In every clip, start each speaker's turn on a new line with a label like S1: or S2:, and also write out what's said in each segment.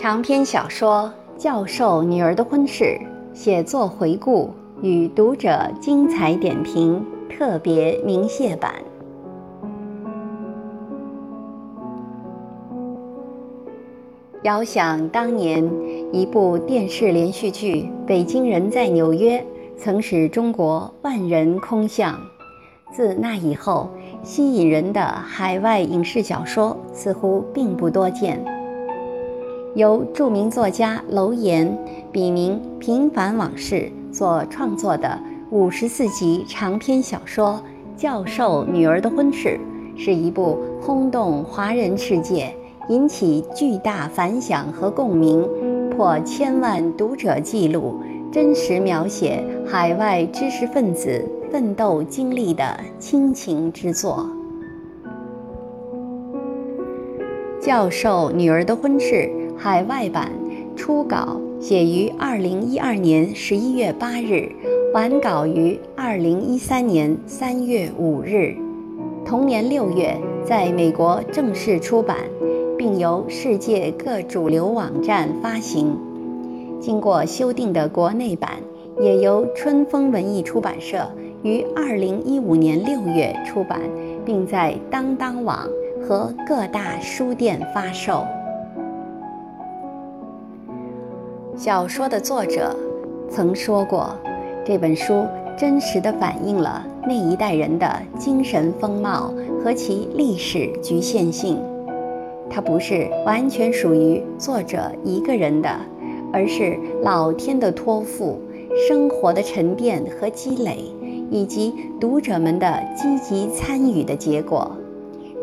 S1: 长篇小说《教授女儿的婚事》写作回顾与读者精彩点评特别鸣谢版。遥想当年，一部电视连续剧《北京人在纽约》曾使中国万人空巷。自那以后，吸引人的海外影视小说似乎并不多见。由著名作家楼岩笔名“平凡往事”所创作的五十四集长篇小说《教授女儿的婚事》，是一部轰动华人世界、引起巨大反响和共鸣、破千万读者记录、真实描写海外知识分子奋斗经历的亲情之作。《教授女儿的婚事》。海外版初稿写于二零一二年十一月八日，完稿于二零一三年三月五日，同年六月在美国正式出版，并由世界各主流网站发行。经过修订的国内版也由春风文艺出版社于二零一五年六月出版，并在当当网和各大书店发售。小说的作者曾说过，这本书真实地反映了那一代人的精神风貌和其历史局限性。它不是完全属于作者一个人的，而是老天的托付、生活的沉淀和积累，以及读者们的积极参与的结果。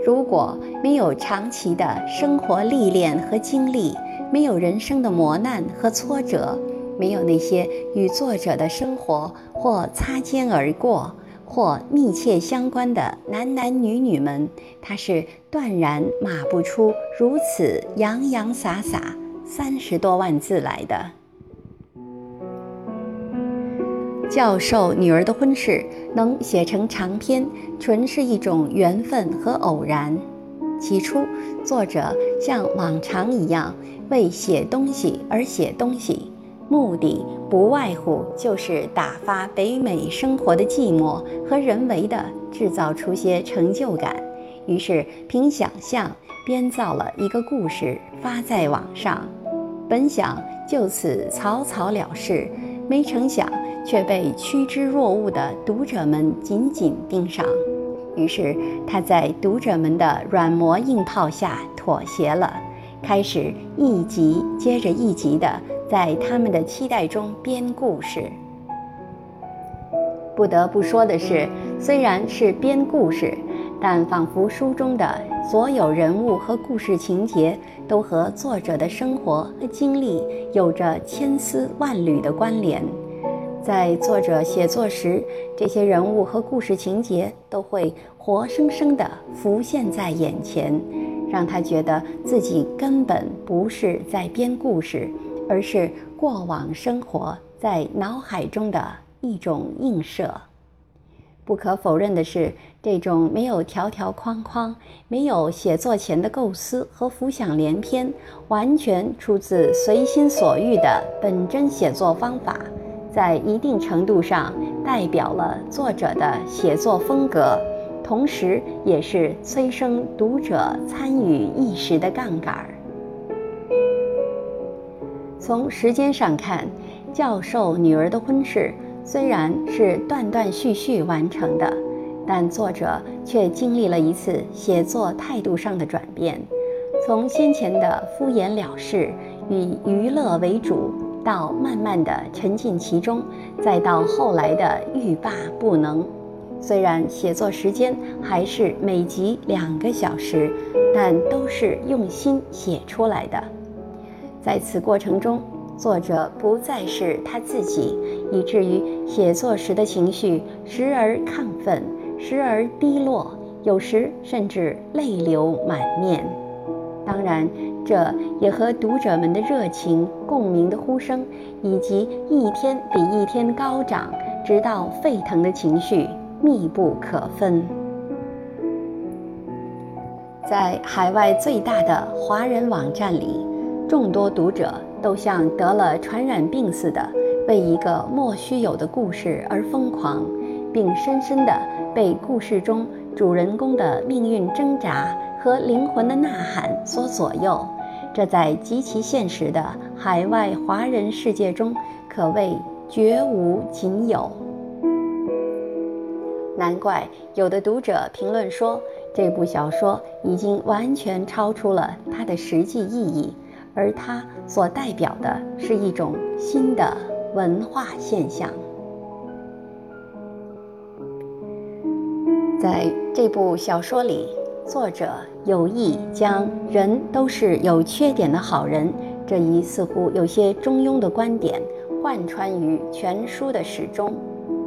S1: 如果没有长期的生活历练和经历，没有人生的磨难和挫折，没有那些与作者的生活或擦肩而过，或密切相关的男男女女们，他是断然码不出如此洋洋洒洒三十多万字来的。教授女儿的婚事能写成长篇，纯是一种缘分和偶然。起初，作者像往常一样为写东西而写东西，目的不外乎就是打发北美生活的寂寞和人为的制造出些成就感。于是凭想象编造了一个故事发在网上，本想就此草草了事，没成想却被趋之若鹜的读者们紧紧盯上。于是他在读者们的软磨硬泡下妥协了，开始一集接着一集的在他们的期待中编故事。不得不说的是，虽然是编故事，但仿佛书中的所有人物和故事情节都和作者的生活和经历有着千丝万缕的关联。在作者写作时，这些人物和故事情节都会活生生地浮现在眼前，让他觉得自己根本不是在编故事，而是过往生活在脑海中的一种映射。不可否认的是，这种没有条条框框、没有写作前的构思和浮想联翩，完全出自随心所欲的本真写作方法。在一定程度上代表了作者的写作风格，同时也是催生读者参与意识的杠杆。从时间上看，教授女儿的婚事虽然是断断续续完成的，但作者却经历了一次写作态度上的转变，从先前的敷衍了事，以娱乐为主。到慢慢的沉浸其中，再到后来的欲罢不能。虽然写作时间还是每集两个小时，但都是用心写出来的。在此过程中，作者不再是他自己，以至于写作时的情绪时而亢奋，时而低落，有时甚至泪流满面。当然。这也和读者们的热情、共鸣的呼声，以及一天比一天高涨、直到沸腾的情绪密不可分。在海外最大的华人网站里，众多读者都像得了传染病似的，为一个莫须有的故事而疯狂，并深深地被故事中主人公的命运挣扎和灵魂的呐喊所左右。这在极其现实的海外华人世界中，可谓绝无仅有。难怪有的读者评论说，这部小说已经完全超出了它的实际意义，而它所代表的是一种新的文化现象。在这部小说里，作者有意将“人都是有缺点的好人”这一似乎有些中庸的观点贯穿于全书的始终。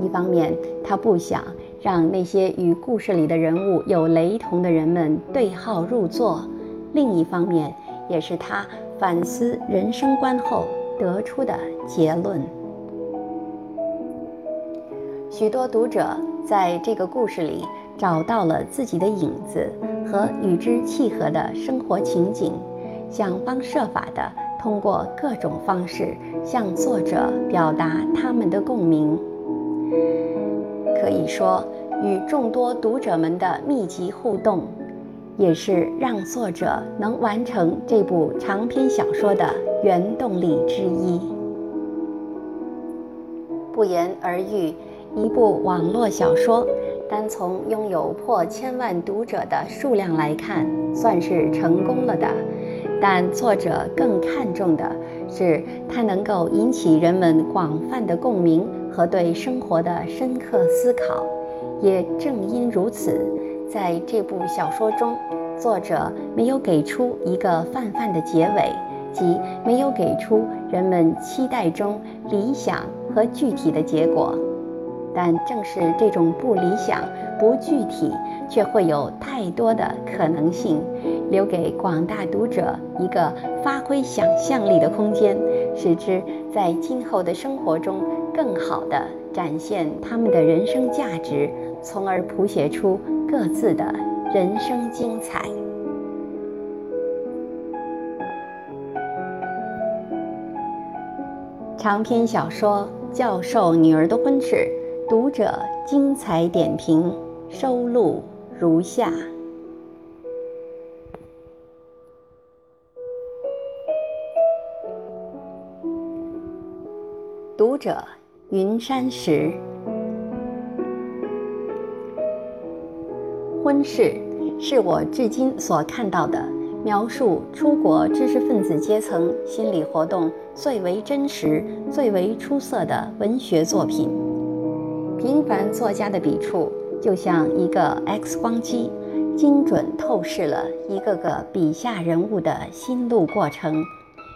S1: 一方面，他不想。让那些与故事里的人物有雷同的人们对号入座。另一方面，也是他反思人生观后得出的结论。许多读者在这个故事里找到了自己的影子和与之契合的生活情景，想方设法地通过各种方式向作者表达他们的共鸣。可以说，与众多读者们的密集互动，也是让作者能完成这部长篇小说的原动力之一。不言而喻，一部网络小说，单从拥有破千万读者的数量来看，算是成功了的。但作者更看重的是，它能够引起人们广泛的共鸣。和对生活的深刻思考，也正因如此，在这部小说中，作者没有给出一个泛泛的结尾，即没有给出人们期待中理想和具体的结果。但正是这种不理想、不具体，却会有太多的可能性，留给广大读者一个发挥想象力的空间，使之在今后的生活中。更好地展现他们的人生价值，从而谱写出各自的人生精彩。长篇小说《教授女儿的婚事》，读者精彩点评收录如下：读者。云山石婚事是我至今所看到的描述出国知识分子阶层心理活动最为真实、最为出色的文学作品。平凡作家的笔触就像一个 X 光机，精准透视了一个个笔下人物的心路过程，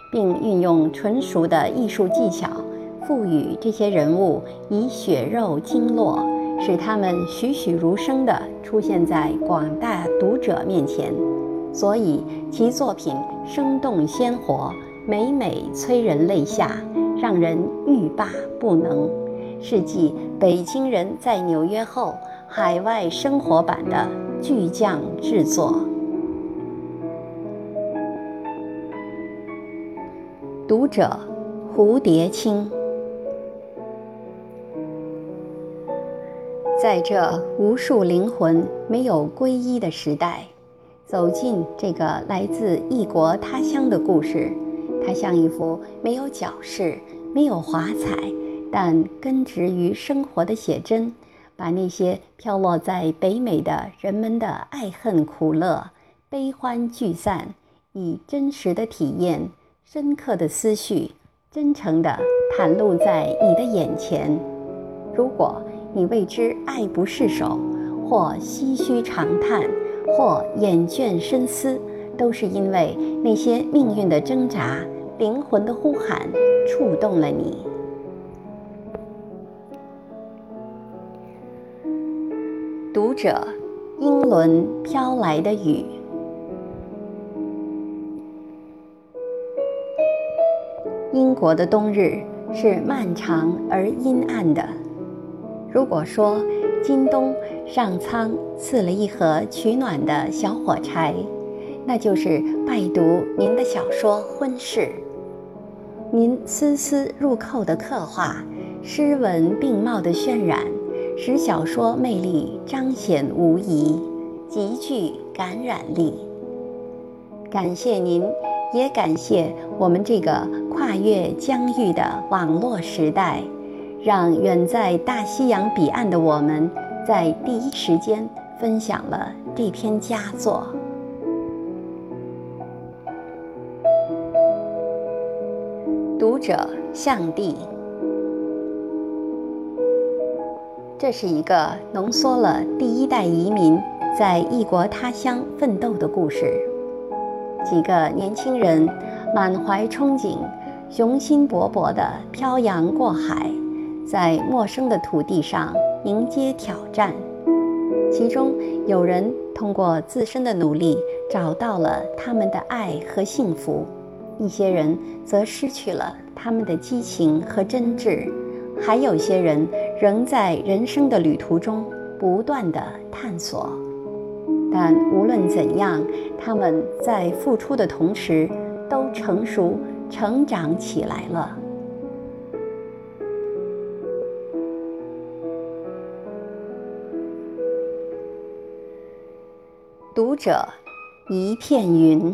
S1: 并运用纯熟的艺术技巧。赋予这些人物以血肉经络，使他们栩栩如生地出现在广大读者面前，所以其作品生动鲜活，每每催人泪下，让人欲罢不能，是继《北京人在纽约》后海外生活版的巨匠制作。读者，蝴蝶青。在这无数灵魂没有皈依的时代，走进这个来自异国他乡的故事，它像一幅没有矫饰、没有华彩，但根植于生活的写真，把那些飘落在北美的人们的爱恨苦乐、悲欢聚散，以真实的体验、深刻的思绪，真诚地袒露在你的眼前。如果。你为之爱不释手，或唏嘘长叹，或眼倦深思，都是因为那些命运的挣扎、灵魂的呼喊触动了你。读者，英伦飘来的雨。英国的冬日是漫长而阴暗的。如果说今冬上苍赐了一盒取暖的小火柴，那就是拜读您的小说《婚事》。您丝丝入扣的刻画，诗文并茂的渲染，使小说魅力彰显无疑，极具感染力。感谢您，也感谢我们这个跨越疆域的网络时代，让远在大西洋彼岸的我们，在第一时间分享了这篇佳作。读者向帝，这是一个浓缩了第一代移民在异国他乡奋斗的故事。几个年轻人满怀憧憬，雄心勃勃地漂洋过海，在陌生的土地上迎接挑战。其中有人通过自身的努力找到了他们的爱和幸福。一些人则失去了他们的激情和真挚，还有些人仍在人生的旅途中不断的探索。但无论怎样，他们在付出的同时都成熟、成长起来了。读者，一片云。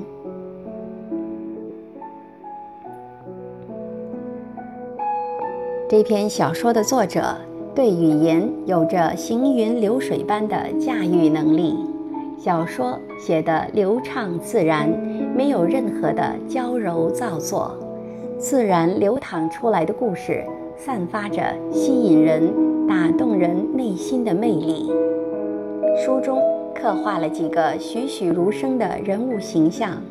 S1: 这篇小说的作者对语言有着行云流水般的驾驭能力，小说写得流畅自然，没有任何的娇柔造作，自然流淌出来的故事散发着吸引人、打动人内心的魅力。书中刻画了几个栩栩如生的人物形象，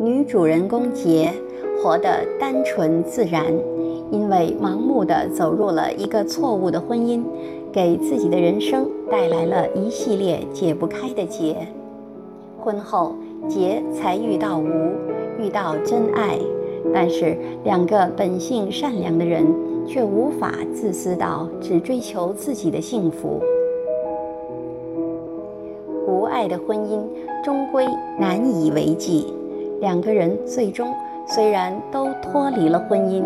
S1: 女主人公杰。活得单纯自然，因为盲目地走入了一个错误的婚姻，给自己的人生带来了一系列解不开的结。婚后，杰才遇到吴，遇到真爱，但是两个本性善良的人却无法自私到只追求自己的幸福。无爱的婚姻终归难以为继，两个人最终。虽然都脱离了婚姻，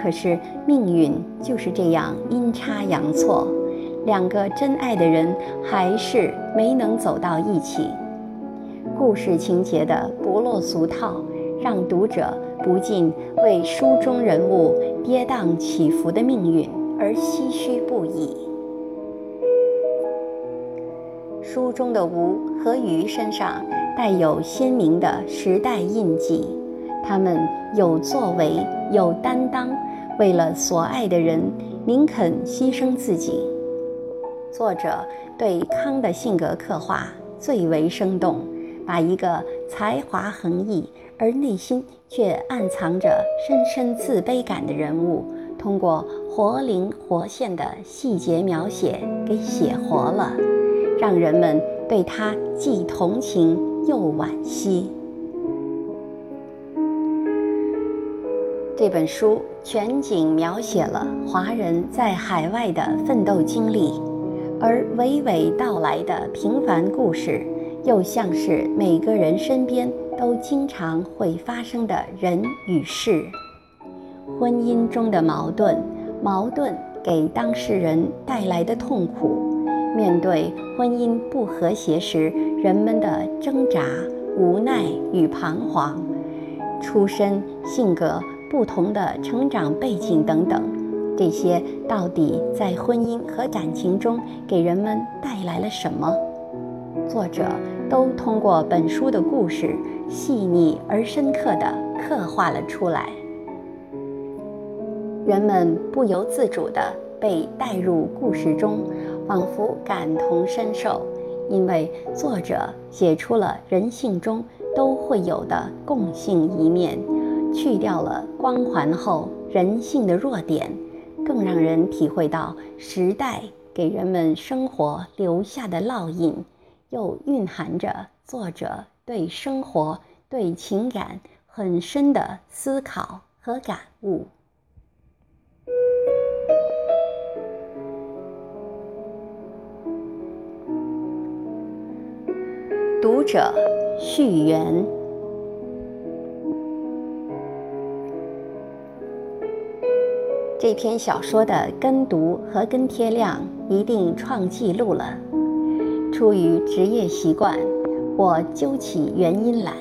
S1: 可是命运就是这样阴差阳错，两个真爱的人还是没能走到一起。故事情节的不落俗套，让读者不禁为书中人物跌宕起伏的命运而唏嘘不已。书中的吴和鱼身上带有鲜明的时代印记。他们有作为，有担当，为了所爱的人，宁肯牺牲自己。作者对康的性格刻画最为生动，把一个才华横溢而内心却暗藏着深深自卑感的人物，通过活灵活现的细节描写给写活了，让人们对他既同情又惋惜。这本书全景描写了华人在海外的奋斗经历，而娓娓道来的平凡故事，又像是每个人身边都经常会发生的人与事。婚姻中的矛盾，矛盾给当事人带来的痛苦，面对婚姻不和谐时人们的挣扎、无奈与彷徨，出身、性格。不同的成长背景等等，这些到底在婚姻和感情中给人们带来了什么？作者都通过本书的故事，细腻而深刻地刻画了出来。人们不由自主地被带入故事中，仿佛感同身受，因为作者写出了人性中都会有的共性一面。去掉了光环后人性的弱点，更让人体会到时代给人们生活留下的烙印，又蕴含着作者对生活、对情感很深的思考和感悟。读者序言。这篇小说的跟读和跟贴量一定创纪录了。出于职业习惯，我究起原因来。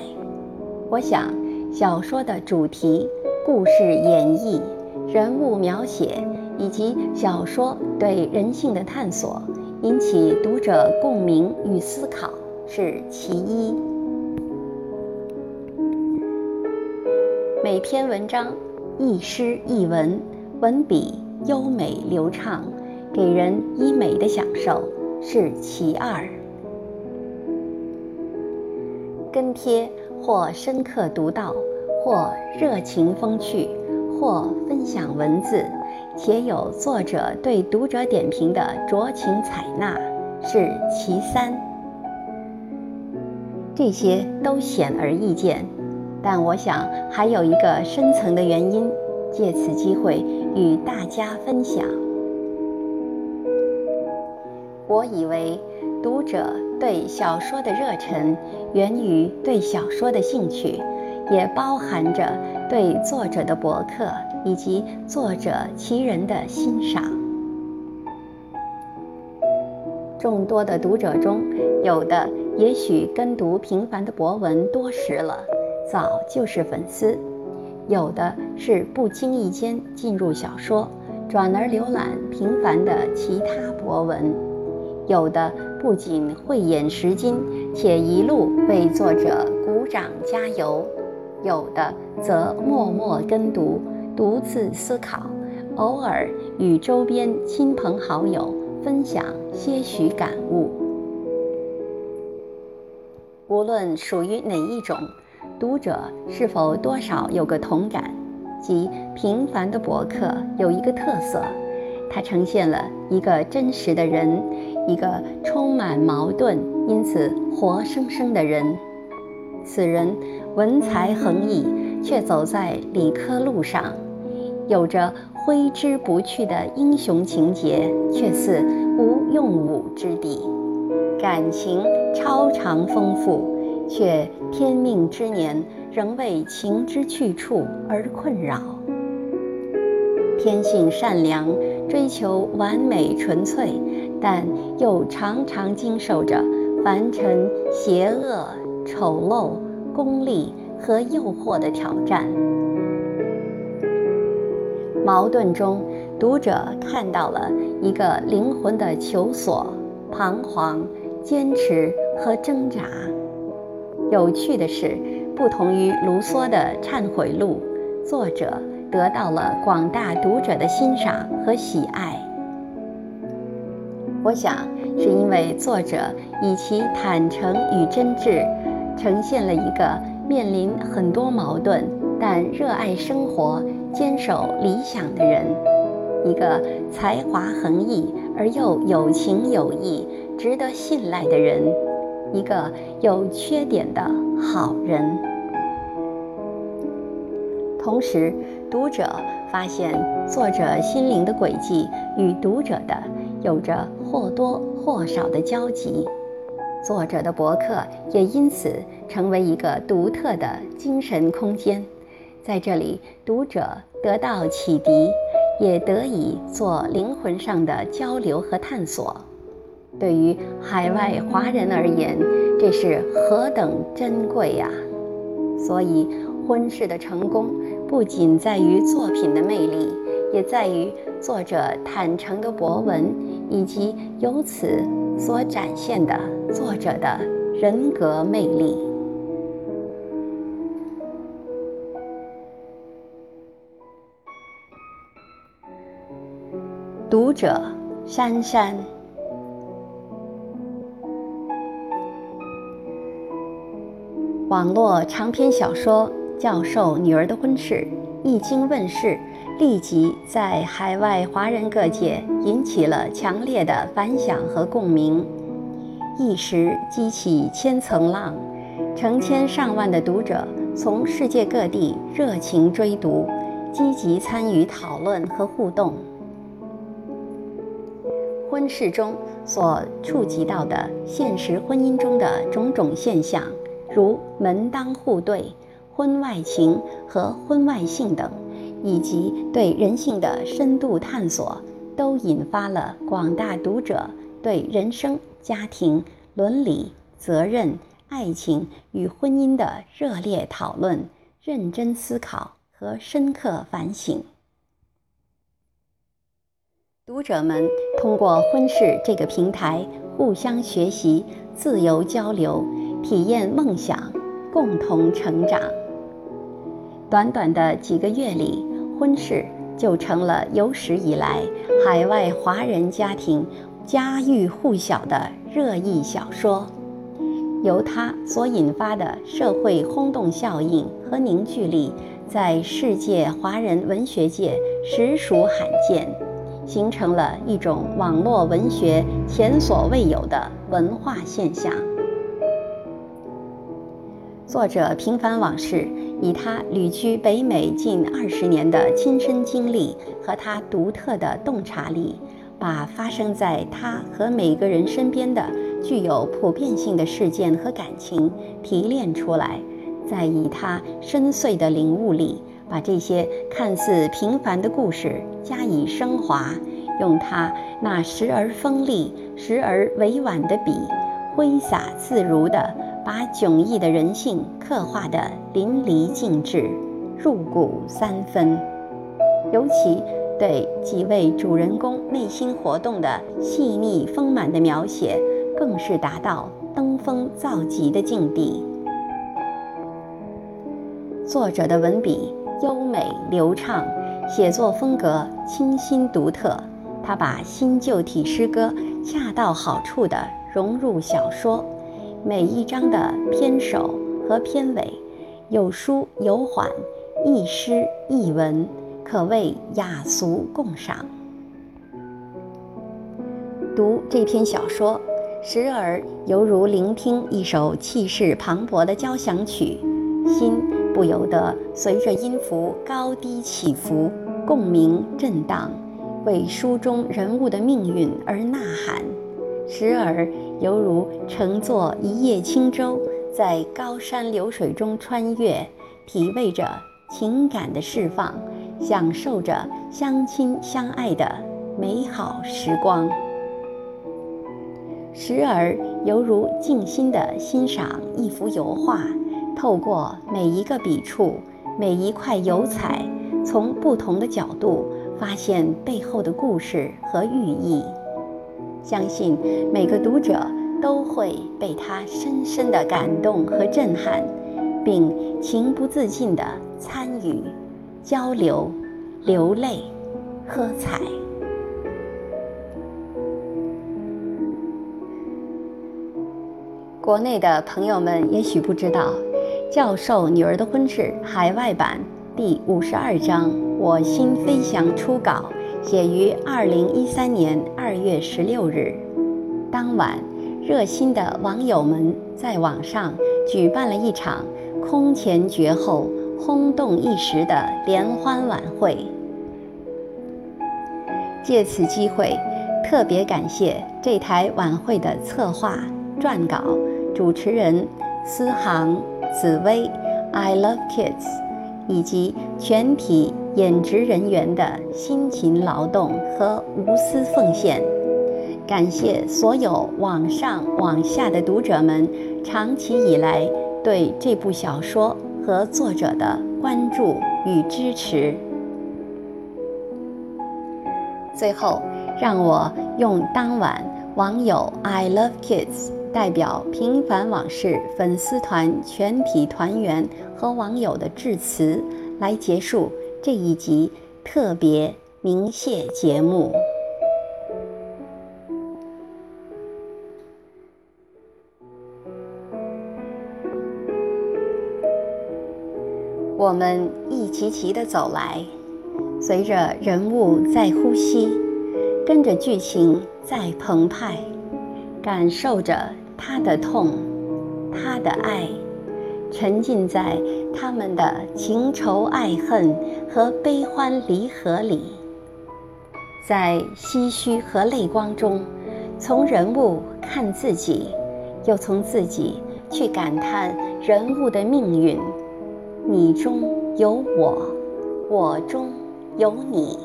S1: 我想，小说的主题、故事演绎、人物描写以及小说对人性的探索，引起读者共鸣与思考是其一。每篇文章一诗一文。文笔优美流畅，给人以美的享受是其二。跟帖或深刻独到，或热情风趣，或分享文字，且有作者对读者点评的酌情采纳是其三。这些都显而易见，但我想还有一个深层的原因。借此机会与大家分享。我以为读者对小说的热忱源于对小说的兴趣，也包含着对作者的博客以及作者其人的欣赏。众多的读者中，有的也许跟读平凡的博文多时了，早就是粉丝。有的是不经意间进入小说，转而浏览平凡的其他博文；有的不仅慧眼识金，且一路为作者鼓掌加油；有的则默默跟读，独自思考，偶尔与周边亲朋好友分享些许感悟。无论属于哪一种。读者是否多少有个同感，即平凡的博客有一个特色，它呈现了一个真实的人，一个充满矛盾因此活生生的人。此人文才横溢，却走在理科路上，有着挥之不去的英雄情节，却似无用武之地，感情超常丰富。却天命之年仍为情之去处而困扰。天性善良，追求完美纯粹，但又常常经受着凡尘邪恶、丑陋、功利和诱惑的挑战。矛盾中，读者看到了一个灵魂的求索、彷徨、坚持和挣扎。有趣的是，不同于卢梭的《忏悔录》，作者得到了广大读者的欣赏和喜爱。我想，是因为作者以其坦诚与真挚，呈现了一个面临很多矛盾但热爱生活、坚守理想的人，一个才华横溢而又有情有义、值得信赖的人。一个有缺点的好人。同时，读者发现作者心灵的轨迹与读者的有着或多或少的交集，作者的博客也因此成为一个独特的精神空间。在这里，读者得到启迪，也得以做灵魂上的交流和探索。对于海外华人而言，这是何等珍贵呀！所以，婚事的成功不仅在于作品的魅力，也在于作者坦诚的博文，以及由此所展现的作者的人格魅力。读者，珊珊。网络长篇小说《教授女儿的婚事》一经问世，立即在海外华人各界引起了强烈的反响和共鸣，一时激起千层浪，成千上万的读者从世界各地热情追读，积极参与讨论和互动。婚事中所触及到的现实婚姻中的种种现象，如门当户对、婚外情和婚外性等，以及对人性的深度探索，都引发了广大读者对人生、家庭、伦理、责任、爱情与婚姻的热烈讨论、认真思考和深刻反省。读者们通过婚事这个平台互相学习、自由交流、体验梦想、共同成长。短短的几个月里，婚事就成了有史以来海外华人家庭家喻户晓的热议小说。由它所引发的社会轰动效应和凝聚力，在世界华人文学界实属罕见。形成了一种网络文学前所未有的文化现象。作者平凡往事，以他旅居北美近二十年的亲身经历和他独特的洞察力，把发生在他和每个人身边的具有普遍性的事件和感情提炼出来，再以他深邃的领悟力。把这些看似平凡的故事加以升华，用他那时而锋利、时而委婉的笔，挥洒自如地把迥异的人性刻画得淋漓尽致、入骨三分。尤其对几位主人公内心活动的细腻丰满的描写，更是达到登峰造极的境地。作者的文笔。优美流畅，写作风格清新独特。他把新旧体诗歌恰到好处地融入小说，每一章的篇首和篇尾有舒有缓，一诗一文，可谓雅俗共赏。读这篇小说，时而犹如聆听一首气势磅礴的交响曲，心。不由得随着音符高低起伏，共鸣震荡，为书中人物的命运而呐喊；时而犹如乘坐一叶轻舟，在高山流水中穿越，体味着情感的释放，享受着相亲相爱的美好时光；时而犹如静心地欣赏一幅油画。透过每一个笔触，每一块油彩，从不同的角度发现背后的故事和寓意。相信每个读者都会被他深深的感动和震撼，并情不自禁地参与、交流、流泪、喝彩。国内的朋友们也许不知道。教授女儿的婚事海外版第五十二章《我心飞翔》初稿写于二零一三年二月十六日。当晚，热心的网友们在网上举办了一场空前绝后、轰动一时的联欢晚会。借此机会，特别感谢这台晚会的策划、撰稿、主持人思航。紫薇，I love kids，以及全体演职人员的辛勤劳动和无私奉献，感谢所有网上网下的读者们长期以来对这部小说和作者的关注与支持。最后，让我用当晚网友 I love kids。代表平凡往事粉丝团全体团员和网友的致辞，来结束这一集特别鸣谢节目。我们一齐齐的走来，随着人物在呼吸，跟着剧情在澎湃。感受着他的痛，他的爱，沉浸在他们的情仇爱恨和悲欢离合里。在唏嘘和泪光中，从人物看自己，又从自己去感叹人物的命运。你中有我，我中有你。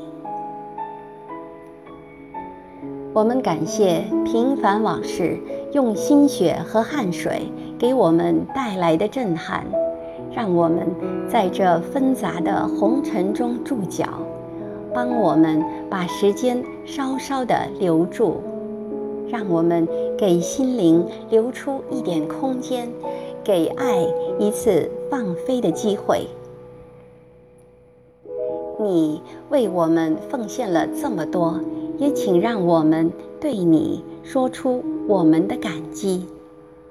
S1: 我们感谢平凡往事用心血和汗水给我们带来的震撼，让我们在这纷杂的红尘中驻脚。帮我们把时间稍稍的留住，让我们给心灵留出一点空间，给爱一次放飞的机会。你为我们奉献了这么多，也请让我们对你说出我们的感激。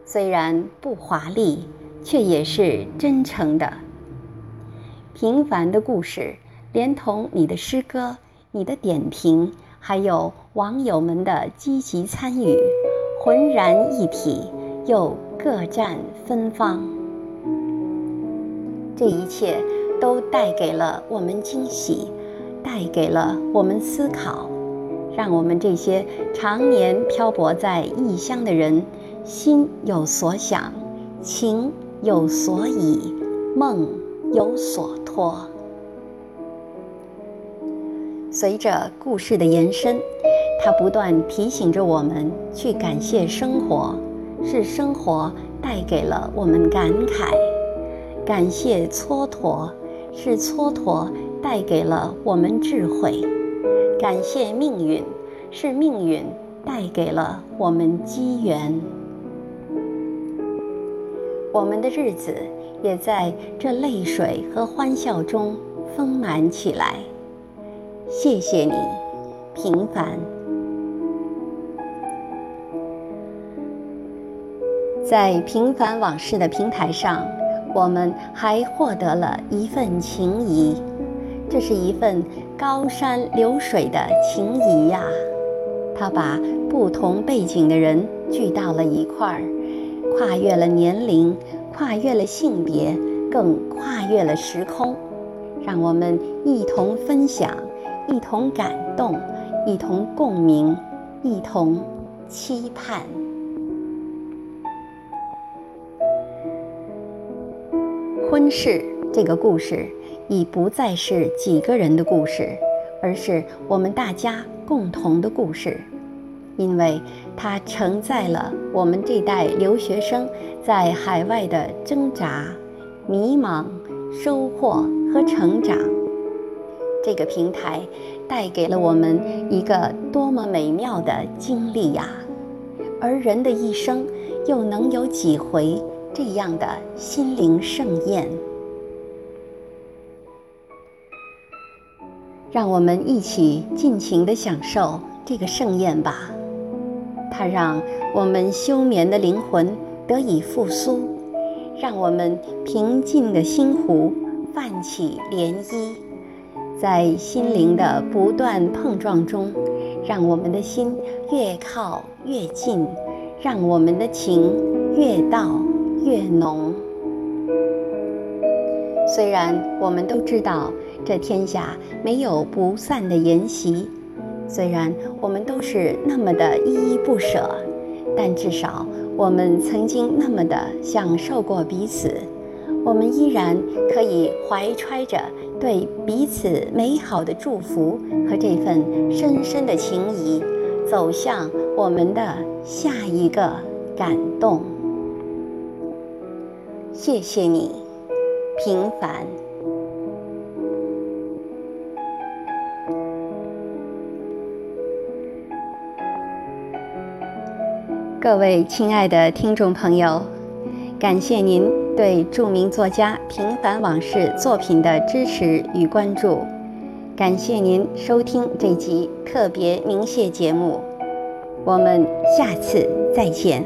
S1: 虽然不华丽，却也是真诚的。平凡的故事。连同你的诗歌、你的点评，还有网友们的积极参与，浑然一体，又各占芬芳。这一切都带给了我们惊喜，带给了我们思考，让我们这些常年漂泊在异乡的人，心有所想，情有所倚，梦有所托。随着故事的延伸，它不断提醒着我们去感谢生活，是生活带给了我们感慨；感谢蹉跎，是蹉跎带给了我们智慧；感谢命运，是命运带给了我们机缘。我们的日子也在这泪水和欢笑中丰满起来。谢谢你，平凡。在平凡往事的平台上，我们还获得了一份情谊，这是一份高山流水的情谊呀。它把不同背景的人聚到了一块儿，跨越了年龄，跨越了性别，更跨越了时空，让我们一同分享。一同感动，一同共鸣，一同期盼。婚事这个故事已不再是几个人的故事，而是我们大家共同的故事，因为它承载了我们这代留学生在海外的挣扎、迷茫、收获和成长。这个平台带给了我们一个多么美妙的经历呀！而人的一生又能有几回这样的心灵盛宴？让我们一起尽情地享受这个盛宴吧！它让我们休眠的灵魂得以复苏，让我们平静的心湖泛起涟漪。在心灵的不断碰撞中，让我们的心越靠越近，让我们的情越道越浓。虽然我们都知道这天下没有不散的筵席，虽然我们都是那么的依依不舍，但至少我们曾经那么的享受过彼此。我们依然可以怀揣着对彼此美好的祝福和这份深深的情谊，走向我们的下一个感动。谢谢你，平凡。各位亲爱的听众朋友，感谢您。对著名作家《平凡往事》作品的支持与关注，感谢您收听这集特别鸣谢节目，我们下次再见。